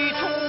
于葱